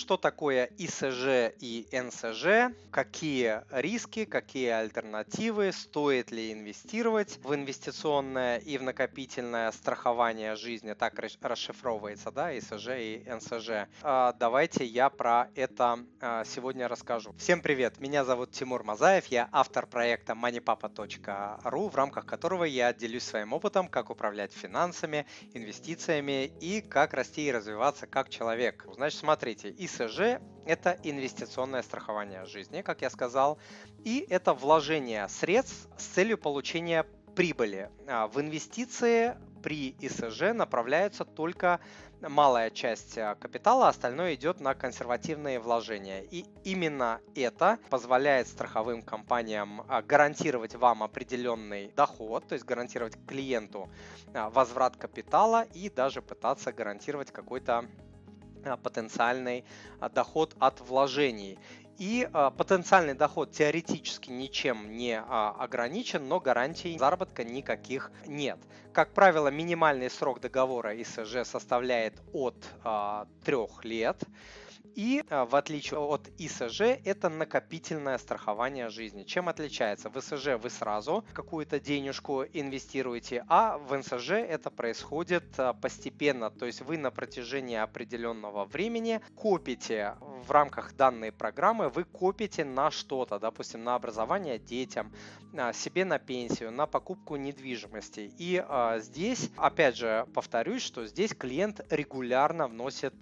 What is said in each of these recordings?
что такое ИСЖ и НСЖ, какие риски, какие альтернативы, стоит ли инвестировать в инвестиционное и в накопительное страхование жизни, так расшифровывается, да, ИСЖ и НСЖ. А, давайте я про это а, сегодня расскажу. Всем привет, меня зовут Тимур Мазаев, я автор проекта moneypapa.ru, в рамках которого я делюсь своим опытом, как управлять финансами, инвестициями и как расти и развиваться как человек. Значит, смотрите, ИСЖ – это инвестиционное страхование жизни, как я сказал, и это вложение средств с целью получения прибыли. А, в инвестиции при ИСЖ направляется только малая часть а, капитала, остальное идет на консервативные вложения. И именно это позволяет страховым компаниям а, гарантировать вам определенный доход, то есть гарантировать клиенту возврат капитала и даже пытаться гарантировать какой-то потенциальный доход от вложений. И э, потенциальный доход теоретически ничем не ограничен, но гарантий заработка никаких нет. Как правило, минимальный срок договора ИСЖ составляет от э, 3 лет. И а, в отличие от ИСЖ, это накопительное страхование жизни. Чем отличается? В ИСЖ вы сразу какую-то денежку инвестируете, а в НСЖ это происходит а, постепенно. То есть вы на протяжении определенного времени копите в рамках данной программы, вы копите на что-то, допустим, на образование детям, а, себе на пенсию, на покупку недвижимости. И здесь, опять же, повторюсь, что здесь клиент регулярно вносит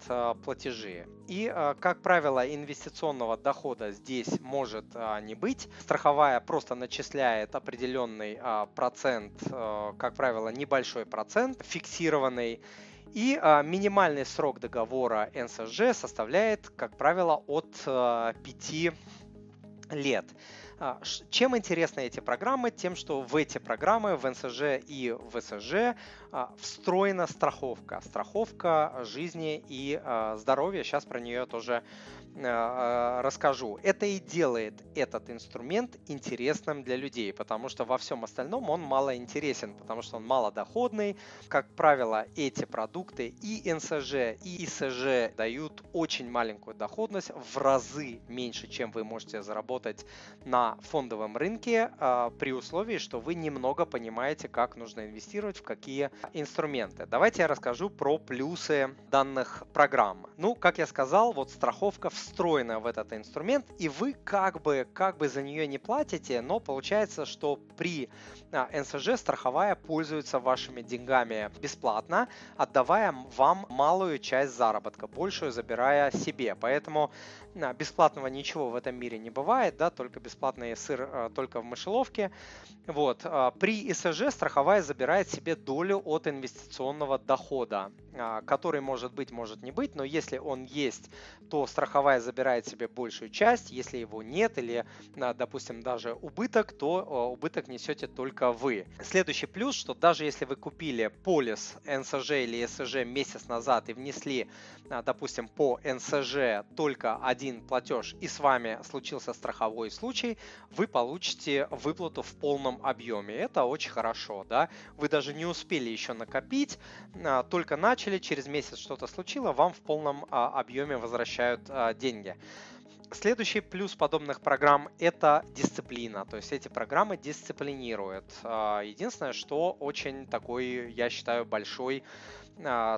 платежи. И Э, как правило, инвестиционного дохода здесь может а, не быть. Страховая просто начисляет определенный а, процент, как правило, небольшой процент, фиксированный. И а, минимальный срок договора НСЖ составляет, как правило, от 5 лет. А, чем интересны эти программы? Тем, что в эти программы, в НСЖ и в СЖ а, встроена страховка. Страховка жизни и а, здоровья. Сейчас про нее тоже расскажу. Это и делает этот инструмент интересным для людей, потому что во всем остальном он мало интересен, потому что он малодоходный. Как правило, эти продукты и НСЖ, и ИСЖ дают очень маленькую доходность, в разы меньше, чем вы можете заработать на фондовом рынке а, при условии, что вы немного понимаете, как нужно инвестировать, в какие инструменты. Давайте я расскажу про плюсы данных программ. Ну, как я сказал, вот страховка встроена в этот инструмент, и вы как бы, как бы за нее не платите, но получается, что при а, НСЖ страховая пользуется вашими деньгами бесплатно, отдавая вам малую часть заработка, большую забирая себе. Поэтому бесплатного ничего в этом мире не бывает, да, только бесплатный сыр а, только в мышеловке. Вот. А, при ИСЖ страховая забирает себе долю от инвестиционного дохода, а, который может быть, может не быть, но если он есть, то страховая забирает себе большую часть, если его нет или, допустим, даже убыток, то убыток несете только вы. Следующий плюс, что даже если вы купили полис НСЖ или СЖ месяц назад и внесли, допустим, по НСЖ только один платеж и с вами случился страховой случай, вы получите выплату в полном объеме. Это очень хорошо, да. Вы даже не успели еще накопить, а, только начали, через месяц что-то случилось, вам в полном а, объеме возвращают а, деньги. Следующий плюс подобных программ – это дисциплина. То есть эти программы дисциплинируют. Единственное, что очень такой, я считаю, большой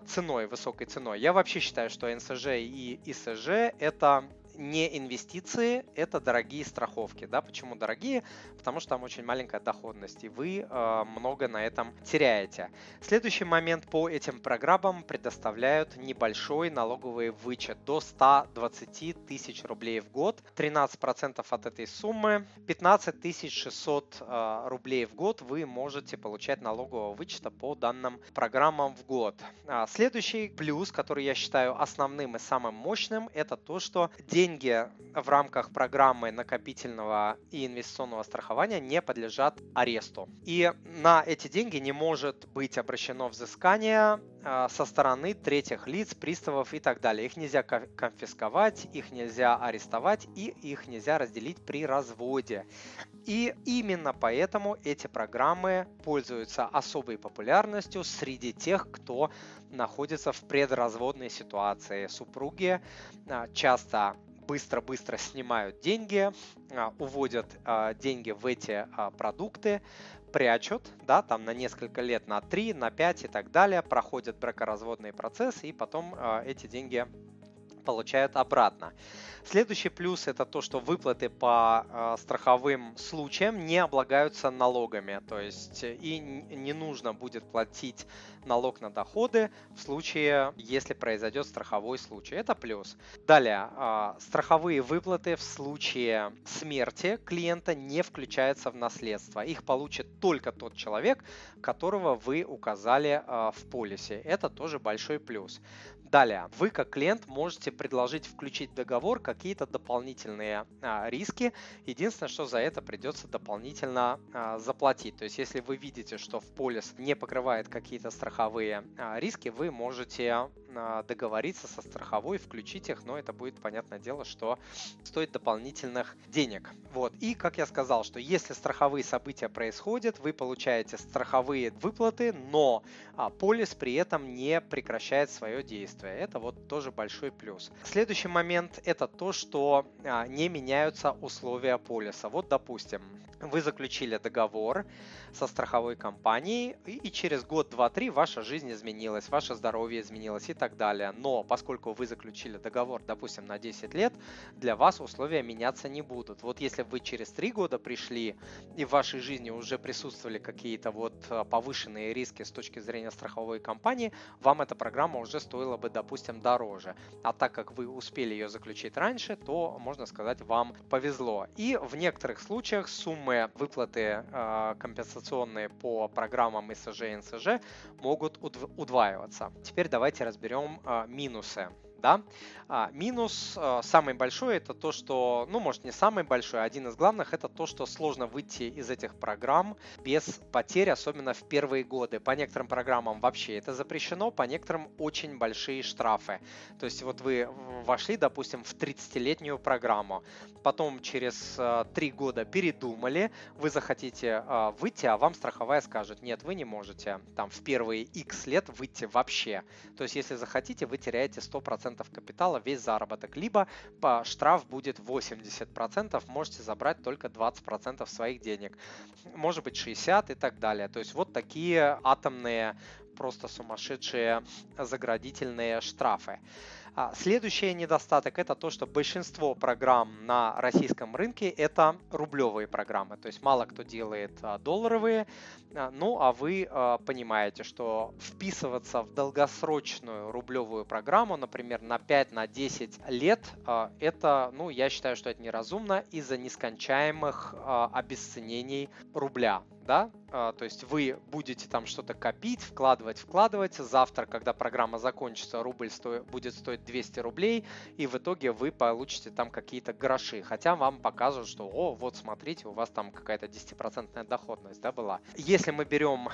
ценой, высокой ценой. Я вообще считаю, что НСЖ и ИСЖ – это не инвестиции, это дорогие страховки. Да? Почему дорогие? Потому что там очень маленькая доходность, и вы э, много на этом теряете. Следующий момент по этим программам предоставляют небольшой налоговый вычет до 120 тысяч рублей в год. 13% от этой суммы, 15 600 э, рублей в год вы можете получать налогового вычета по данным программам в год. А следующий плюс, который я считаю основным и самым мощным, это то, что день деньги в рамках программы накопительного и инвестиционного страхования не подлежат аресту. И на эти деньги не может быть обращено взыскание а, со стороны третьих лиц, приставов и так далее. Их нельзя конфисковать, их нельзя арестовать и их нельзя разделить при разводе. И именно поэтому эти программы пользуются особой популярностью среди тех, кто находится в предразводной ситуации. Супруги а, часто быстро-быстро снимают деньги, а, уводят деньги в эти продукты, прячут, да, там на несколько лет, на 3, на 5 и так далее, проходят бракоразводный процесс, и потом эти деньги получают обратно. Следующий плюс это то, что выплаты по э, страховым случаям не облагаются налогами, то есть и не нужно будет платить налог на доходы в случае, если произойдет страховой случай. Это плюс. Далее, э, страховые выплаты в случае смерти клиента не включаются в наследство. Их получит только тот человек, которого вы указали э, в полисе. Это тоже большой плюс. Далее, вы как клиент можете предложить включить в договор какие-то дополнительные а, риски. Единственное, что за это придется дополнительно а, заплатить. То есть, если вы видите, что в полис не покрывает какие-то страховые а, риски, вы можете договориться со страховой, включить их, но это будет, понятное дело, что стоит дополнительных денег. Вот. И, как я сказал, что если страховые события происходят, вы получаете страховые выплаты, но а, полис при этом не прекращает свое действие. Это вот тоже большой плюс. Следующий момент это то, что а, не меняются условия полиса. Вот, допустим, вы заключили договор со страховой компанией, и через год, два, три ваша жизнь изменилась, ваше здоровье изменилось и так далее. Но поскольку вы заключили договор, допустим, на 10 лет, для вас условия меняться не будут. Вот если вы через 3 года пришли и в вашей жизни уже присутствовали какие-то вот а, повышенные риски с точки зрения страховой компании, вам эта программа уже стоила бы, допустим, дороже. А так как вы успели ее заключить раньше, то, можно сказать, вам повезло. И в некоторых случаях суммы выплаты э, компенсационные по программам ИСЖ и НСЖ могут удваиваться. Теперь давайте разберем возьмем а, минусы. Да? А, минус а, самый большой это то, что, ну, может не самый большой, а один из главных это то, что сложно выйти из этих программ без потерь, особенно в первые годы. По некоторым программам вообще это запрещено, по некоторым очень большие штрафы. То есть вот вы вошли, допустим, в 30-летнюю программу, потом через э, 3 года передумали, вы захотите э, выйти, а вам страховая скажет, нет, вы не можете там в первые X лет выйти вообще. То есть если захотите, вы теряете 100% капитала, весь заработок, либо по штраф будет 80%, можете забрать только 20% своих денег, может быть 60 и так далее. То есть вот такие атомные просто сумасшедшие заградительные штрафы. А, следующий недостаток это то, что большинство программ на российском рынке это рублевые программы, то есть мало кто делает а, долларовые, а, ну а вы понимаете, что вписываться в долгосрочную рублевую программу, например, на 5-10 на лет, это, ну, я считаю, что это неразумно из-за нескончаемых обесценений рубля да, а, то есть вы будете там что-то копить, вкладывать, вкладывать, завтра, когда программа закончится, рубль сто... будет стоить 200 рублей, и в итоге вы получите там какие-то гроши, хотя вам покажут, что, о, вот смотрите, у вас там какая-то 10% доходность, да, была. Если мы берем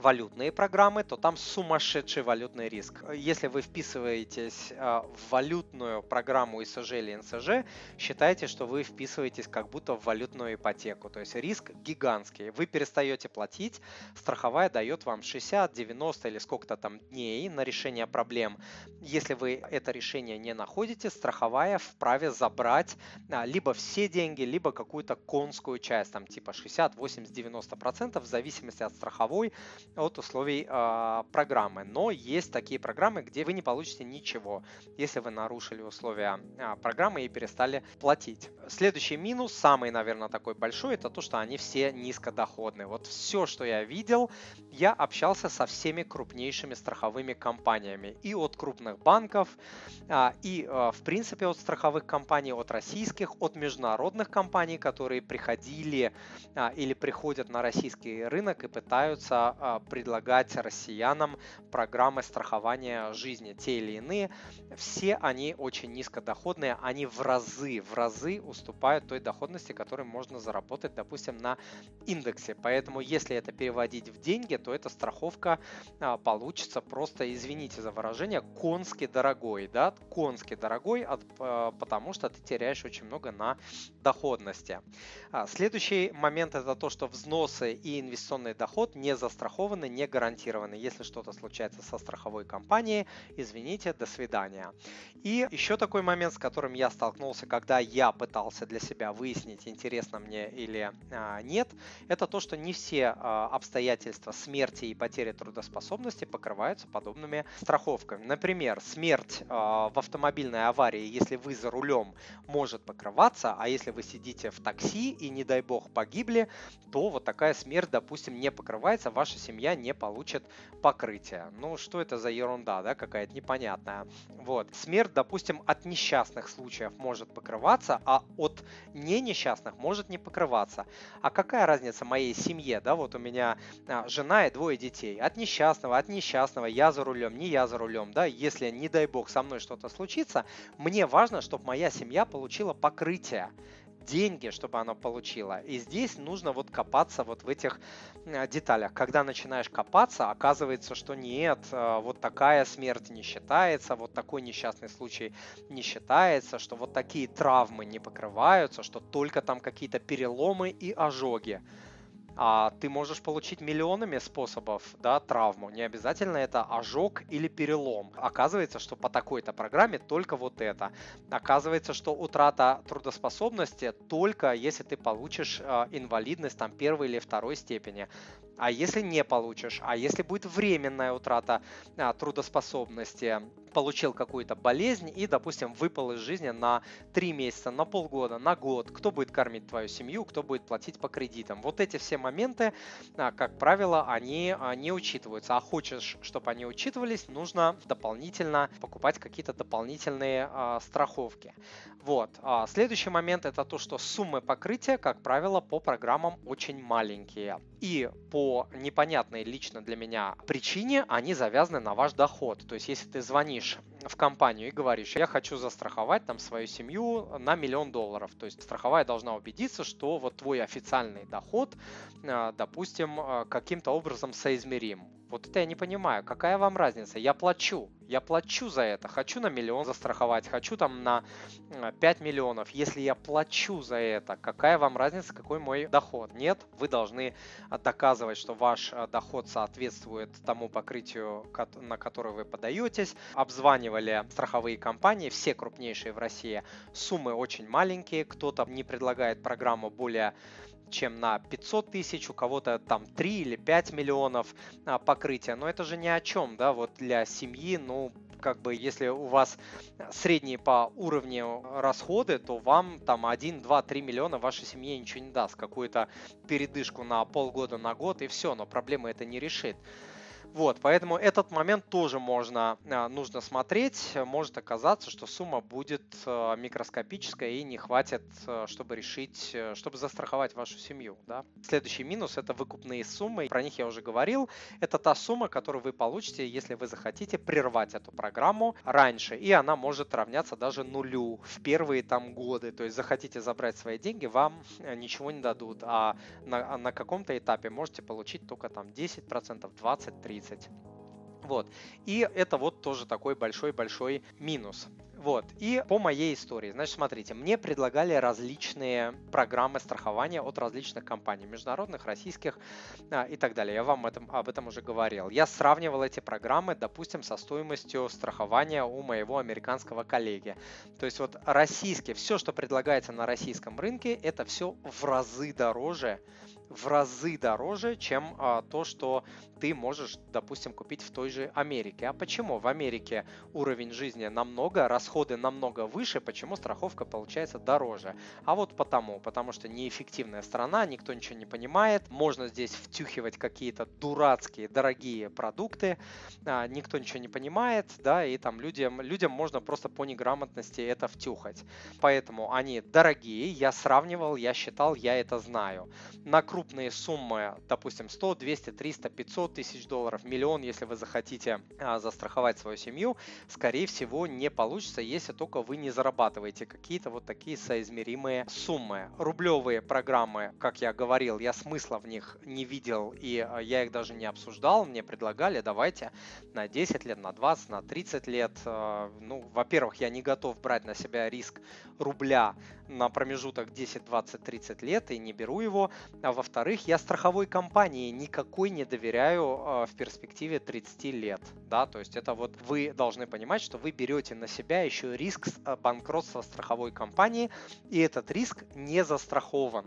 валютные программы, то там сумасшедший валютный риск. Если вы вписываетесь а, в валютную программу ИСЖ или НСЖ, считайте, что вы вписываетесь как будто в валютную ипотеку. То есть риск гигантский. Вы перестаете платить, страховая дает вам 60, 90 или сколько-то там дней на решение проблем. Если вы это решение не находите, страховая вправе забрать а, либо все деньги, либо какую-то конскую часть, там типа 60, 80, 90 процентов в зависимости от страховой от условий э, программы. Но есть такие программы, где вы не получите ничего, если вы нарушили условия э, программы и перестали платить. Следующий минус, самый, наверное, такой большой, это то, что они все низкодоходные. Вот все, что я видел, я общался со всеми крупнейшими страховыми компаниями. И от крупных банков, э, и, э, в принципе, от страховых компаний, от российских, от международных компаний, которые приходили э, или приходят на российский рынок и пытаются предлагать россиянам программы страхования жизни, те или иные, все они очень низкодоходные, они в разы, в разы уступают той доходности, которую можно заработать, допустим, на индексе. Поэтому, если это переводить в деньги, то эта страховка а, получится просто, извините за выражение, конски дорогой, да, конски дорогой, от, а, потому что ты теряешь очень много на доходности. А, следующий момент это то, что взносы и инвестиционный доход не застрахованы, не гарантированы. Если что-то случается со страховой компанией, извините, до свидания. И еще такой момент, с которым я столкнулся, когда я пытался для себя выяснить, интересно мне или а, нет, это то, что не все а, обстоятельства смерти и потери трудоспособности покрываются подобными страховками. Например, смерть а, в автомобильной аварии, если вы за рулем, может покрываться, а если вы сидите в такси и, не дай бог, погибли, то вот такая смерть, допустим, не покрывается, ваша семья не получит покрытия. Ну, что это за ерунда, да, какая-то непонятная. Вот. Смерть, допустим, от несчастных случаев может покрываться, а от не несчастных может не покрываться. А какая разница моей семье, да, вот у меня а, жена и двое детей. От несчастного, от несчастного, я за рулем, не я за рулем, да, если, не дай бог, со мной что-то случится, мне важно, чтобы моя семья получила покрытие деньги, чтобы оно получило. И здесь нужно вот копаться вот в этих э, деталях. Когда начинаешь копаться, оказывается, что нет, э, вот такая смерть не считается, вот такой несчастный случай не считается, что вот такие травмы не покрываются, что только там какие-то переломы и ожоги а ты можешь получить миллионами способов да, травму. Не обязательно это ожог или перелом. Оказывается, что по такой-то программе только вот это. Оказывается, что утрата трудоспособности только если ты получишь э, инвалидность там первой или второй степени. А если не получишь, а если будет временная утрата а, трудоспособности, получил какую-то болезнь и, допустим, выпал из жизни на 3 месяца, на полгода, на год, кто будет кормить твою семью, кто будет платить по кредитам. Вот эти все моменты, а, как правило, они а, не учитываются. А хочешь, чтобы они учитывались, нужно дополнительно покупать какие-то дополнительные а, страховки. Вот. А следующий момент это то, что суммы покрытия, как правило, по программам очень маленькие. И по непонятной лично для меня причине они завязаны на ваш доход. То есть, если ты звонишь в компанию и говоришь, я хочу застраховать там свою семью на миллион долларов. То есть страховая должна убедиться, что вот твой официальный доход, а, допустим, а, каким-то образом соизмерим. Вот это я не понимаю, какая вам разница? Я плачу, я плачу за это. Хочу на миллион застраховать, хочу там на 5 миллионов. Если я плачу за это, какая вам разница, какой мой доход? Нет, вы должны доказывать, что ваш э, доход соответствует тому покрытию, на которое вы подаетесь. Обзванивали страховые компании, все крупнейшие в России. Суммы очень маленькие, кто-то не предлагает программу более чем на 500 тысяч, у кого-то там 3 или 5 миллионов а, покрытия. Но это же ни о чем, да, вот для семьи, ну, как бы, если у вас средние по уровню расходы, то вам там 1, 2, 3 миллиона вашей семье ничего не даст. Какую-то передышку на полгода, на год и все, но проблема это не решит. Вот, поэтому этот момент тоже можно, а, нужно смотреть. Может оказаться, что сумма будет а, микроскопическая и не хватит, а, чтобы решить, э, чтобы застраховать вашу семью. Да? Следующий минус – это выкупные суммы. Про них я уже говорил. Это та сумма, которую вы получите, если вы захотите прервать эту программу раньше. И она может равняться даже нулю в первые там годы. То есть захотите забрать свои деньги, вам э, ничего не дадут. А на, на каком-то этапе можете получить только там 10%, 20, 30. 30. Вот. И это вот тоже такой большой-большой минус. Вот. И по моей истории, значит, смотрите, мне предлагали различные программы страхования от различных компаний, международных, российских а, и так далее. Я вам этом, об этом уже говорил. Я сравнивал эти программы, допустим, со стоимостью страхования у моего американского коллеги. То есть вот российские, все, что предлагается на российском рынке, это все в разы дороже, в разы дороже, чем а, то, что ты можешь, допустим, купить в той же Америке. А почему? В Америке уровень жизни намного, расходы намного выше, почему страховка получается дороже? А вот потому, потому что неэффективная страна, никто ничего не понимает, можно здесь втюхивать какие-то дурацкие, дорогие продукты, а, никто ничего не понимает, да, и там людям, людям можно просто по неграмотности это втюхать. Поэтому они дорогие, я сравнивал, я считал, я это знаю. На крупные суммы, допустим, 100, 200, 300, 500 тысяч долларов, миллион, если вы захотите а, застраховать свою семью, скорее всего, не получится, если только вы не зарабатываете какие-то вот такие соизмеримые суммы. Рублевые программы, как я говорил, я смысла в них не видел, и а, я их даже не обсуждал, мне предлагали, давайте на 10 лет, на 20, на 30 лет. А, ну, во-первых, я не готов брать на себя риск рубля на промежуток 10, 20, 30 лет и не беру его. А во-вторых, я страховой компании никакой не доверяю э, в перспективе 30 лет. Да, то есть это вот вы должны понимать, что вы берете на себя еще риск э, банкротства страховой компании, и этот риск не застрахован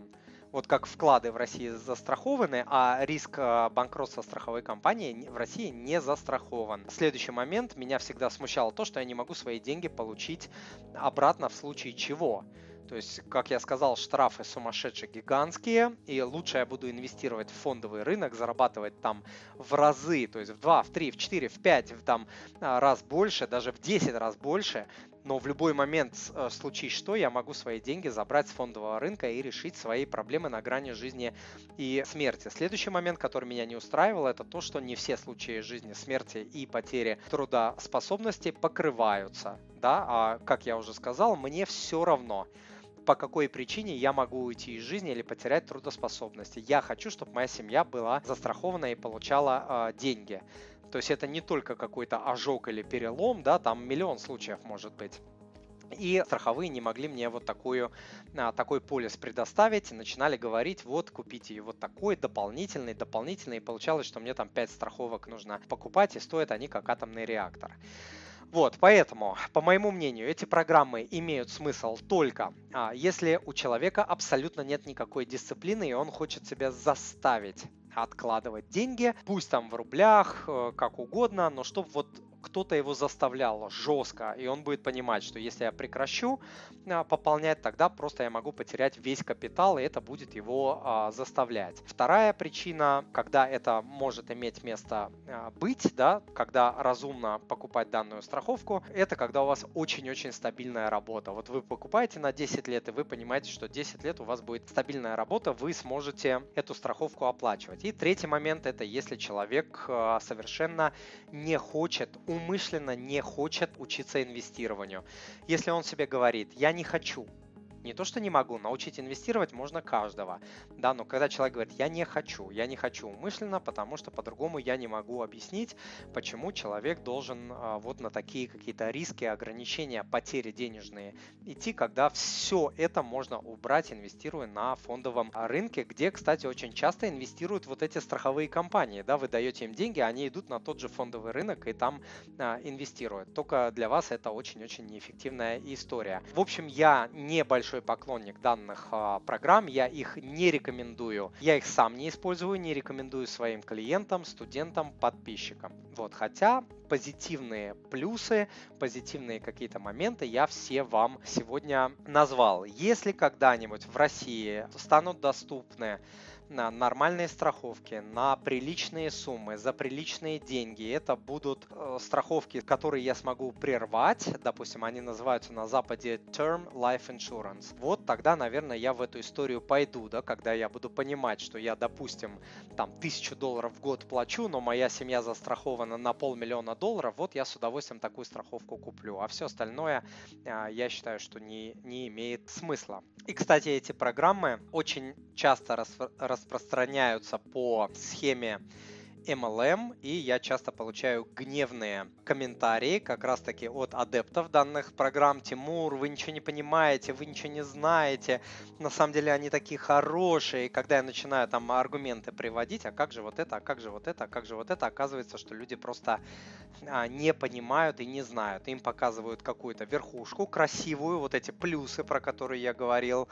вот как вклады в России застрахованы, а риск э, банкротства страховой компании в России не застрахован. Следующий момент, меня всегда смущало то, что я не могу свои деньги получить обратно в случае чего. То есть, как я сказал, штрафы сумасшедшие гигантские, и лучше я буду инвестировать в фондовый рынок, зарабатывать там в разы, то есть в 2, в 3, в 4, в 5, в там а, раз больше, даже в 10 раз больше, но в любой момент, э, случае что, я могу свои деньги забрать с фондового рынка и решить свои проблемы на грани жизни и смерти. Следующий момент, который меня не устраивал, это то, что не все случаи жизни, смерти и потери трудоспособности покрываются. Да? А, как я уже сказал, мне все равно по какой причине я могу уйти из жизни или потерять трудоспособность. Я хочу, чтобы моя семья была застрахована и получала э, деньги. То есть это не только какой-то ожог или перелом, да, там миллион случаев может быть. И страховые не могли мне вот такую, а, такой полис предоставить начинали говорить, вот купите вот такой дополнительный, дополнительный. И получалось, что мне там 5 страховок нужно покупать, и стоят они как атомный реактор. Вот, поэтому, по моему мнению, эти программы имеют смысл только а, если у человека абсолютно нет никакой дисциплины, и он хочет себя заставить откладывать деньги, пусть там в рублях, э, как угодно, но чтобы вот кто-то его заставлял жестко, и он будет понимать, что если я прекращу а, пополнять, тогда просто я могу потерять весь капитал, и это будет его а, заставлять. Вторая причина, когда это может иметь место а, быть, да, когда разумно покупать данную страховку, это когда у вас очень-очень стабильная работа. Вот вы покупаете на 10 лет, и вы понимаете, что 10 лет у вас будет стабильная работа, вы сможете эту страховку оплачивать. И третий момент это если человек совершенно не хочет умышленно не хочет учиться инвестированию. Если он себе говорит, я не хочу, не то, что не могу, научить инвестировать можно каждого, да, но когда человек говорит, я не хочу, я не хочу умышленно, потому что по-другому я не могу объяснить, почему человек должен а, вот на такие какие-то риски, ограничения, потери денежные идти, когда все это можно убрать, инвестируя на фондовом рынке, где, кстати, очень часто инвестируют вот эти страховые компании, да, вы даете им деньги, они идут на тот же фондовый рынок и там а, инвестируют. Только для вас это очень-очень неэффективная история. В общем, я небольшой большой поклонник данных а, программ, я их не рекомендую. Я их сам не использую, не рекомендую своим клиентам, студентам, подписчикам. Вот, хотя позитивные плюсы, позитивные какие-то моменты я все вам сегодня назвал. Если когда-нибудь в России станут доступны на нормальные страховки, на приличные суммы, за приличные деньги. Это будут э, страховки, которые я смогу прервать. Допустим, они называются на Западе Term Life Insurance. Вот тогда, наверное, я в эту историю пойду, да, когда я буду понимать, что я, допустим, там тысячу долларов в год плачу, но моя семья застрахована на полмиллиона долларов, вот я с удовольствием такую страховку куплю. А все остальное э, я считаю, что не, не имеет смысла. И, кстати, эти программы очень часто рас, распространяются по схеме MLM, и я часто получаю гневные комментарии как раз-таки от адептов данных программ. Тимур, вы ничего не понимаете, вы ничего не знаете. На самом деле они такие хорошие. И когда я начинаю там аргументы приводить, а как же вот это, а как же вот это, а как же вот это, оказывается, что люди просто а, не понимают и не знают. Им показывают какую-то верхушку красивую, вот эти плюсы, про которые я говорил,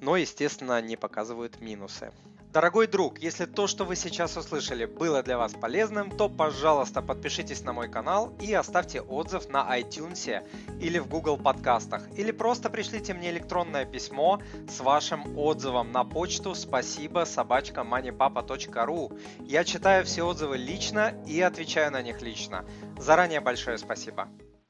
но, естественно, не показывают минусы. Дорогой друг, если то, что вы сейчас услышали, было для вас полезным, то, пожалуйста, подпишитесь на мой канал и оставьте отзыв на iTunes или в Google подкастах. Или просто пришлите мне электронное письмо с вашим отзывом на почту спасибо собачка moneypapa.ru. Я читаю все отзывы лично и отвечаю на них лично. Заранее большое спасибо.